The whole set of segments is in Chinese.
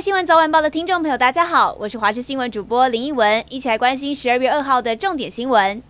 新闻早晚报的听众朋友，大家好，我是华视新闻主播林奕文，一起来关心十二月二号的重点新闻。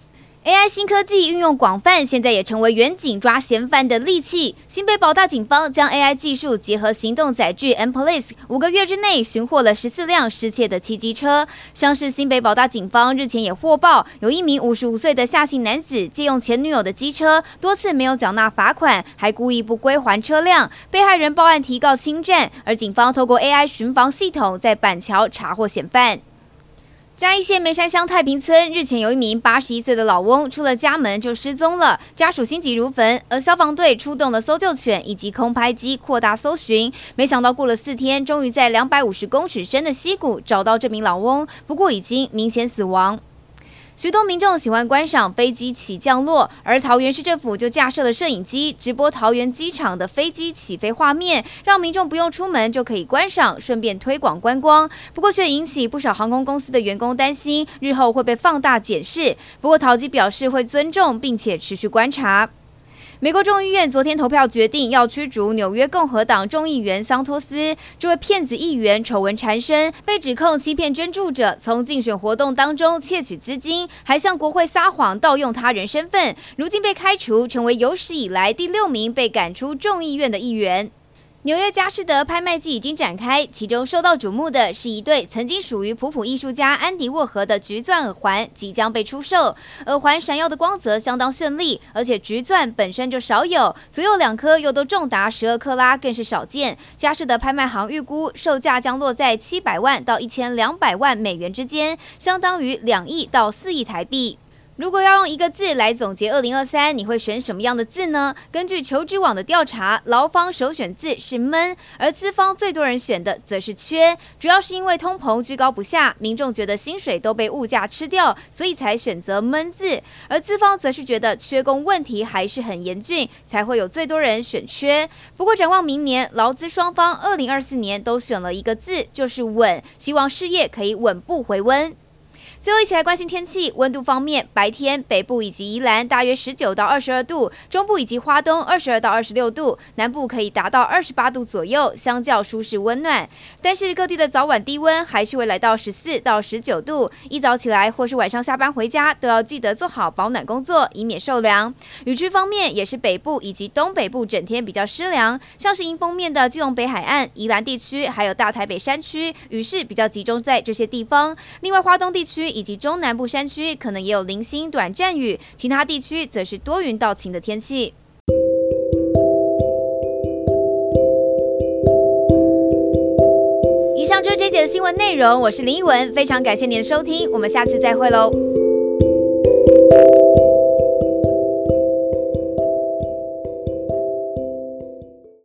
AI 新科技运用广泛，现在也成为远景抓嫌犯的利器。新北保大警方将 AI 技术结合行动载具 mPolice，五个月之内寻获了十四辆失窃的汽机车。像是新北保大警方日前也获报，有一名五十五岁的夏姓男子借用前女友的机车，多次没有缴纳罚款，还故意不归还车辆。被害人报案提告侵占，而警方透过 AI 巡防系统在板桥查获嫌犯。嘉义县梅山乡太平村日前有一名八十一岁的老翁出了家门就失踪了，家属心急如焚，而消防队出动了搜救犬以及空拍机扩大搜寻，没想到过了四天，终于在两百五十公尺深的溪谷找到这名老翁，不过已经明显死亡。许多民众喜欢观赏飞机起降落，而桃园市政府就架设了摄影机，直播桃园机场的飞机起飞画面，让民众不用出门就可以观赏，顺便推广观光。不过却引起不少航空公司的员工担心，日后会被放大检视。不过桃机表示会尊重，并且持续观察。美国众议院昨天投票决定要驱逐纽约共和党众议员桑托斯。这位骗子议员丑闻缠身，被指控欺骗捐助者，从竞选活动当中窃取资金，还向国会撒谎盗用他人身份。如今被开除，成为有史以来第六名被赶出众议院的议员。纽约佳士得拍卖季已经展开，其中受到瞩目的是一对曾经属于普普艺术家安迪沃荷的橘钻耳环即将被出售。耳环闪耀的光泽相当绚丽，而且橘钻本身就少有，左右两颗又都重达十二克拉，更是少见。佳士得拍卖行预估售价将落在七百万到一千两百万美元之间，相当于两亿到四亿台币。如果要用一个字来总结二零二三，你会选什么样的字呢？根据求职网的调查，劳方首选字是闷，而资方最多人选的则是缺。主要是因为通膨居高不下，民众觉得薪水都被物价吃掉，所以才选择闷字。而资方则是觉得缺工问题还是很严峻，才会有最多人选缺。不过展望明年，劳资双方二零二四年都选了一个字，就是稳，希望事业可以稳步回温。最后一起来关心天气，温度方面，白天北部以及宜兰大约十九到二十二度，中部以及花东二十二到二十六度，南部可以达到二十八度左右，相较舒适温暖。但是各地的早晚低温还是会来到十四到十九度，一早起来或是晚上下班回家都要记得做好保暖工作，以免受凉。雨区方面也是北部以及东北部整天比较湿凉，像是迎风面的基隆北海岸、宜兰地区，还有大台北山区，雨势比较集中在这些地方。另外花东地区。区以及中南部山区可能也有零星短暂雨，其他地区则是多云到晴的天气。以上就是这节的新闻内容，我是林依文，非常感谢您的收听，我们下次再会喽。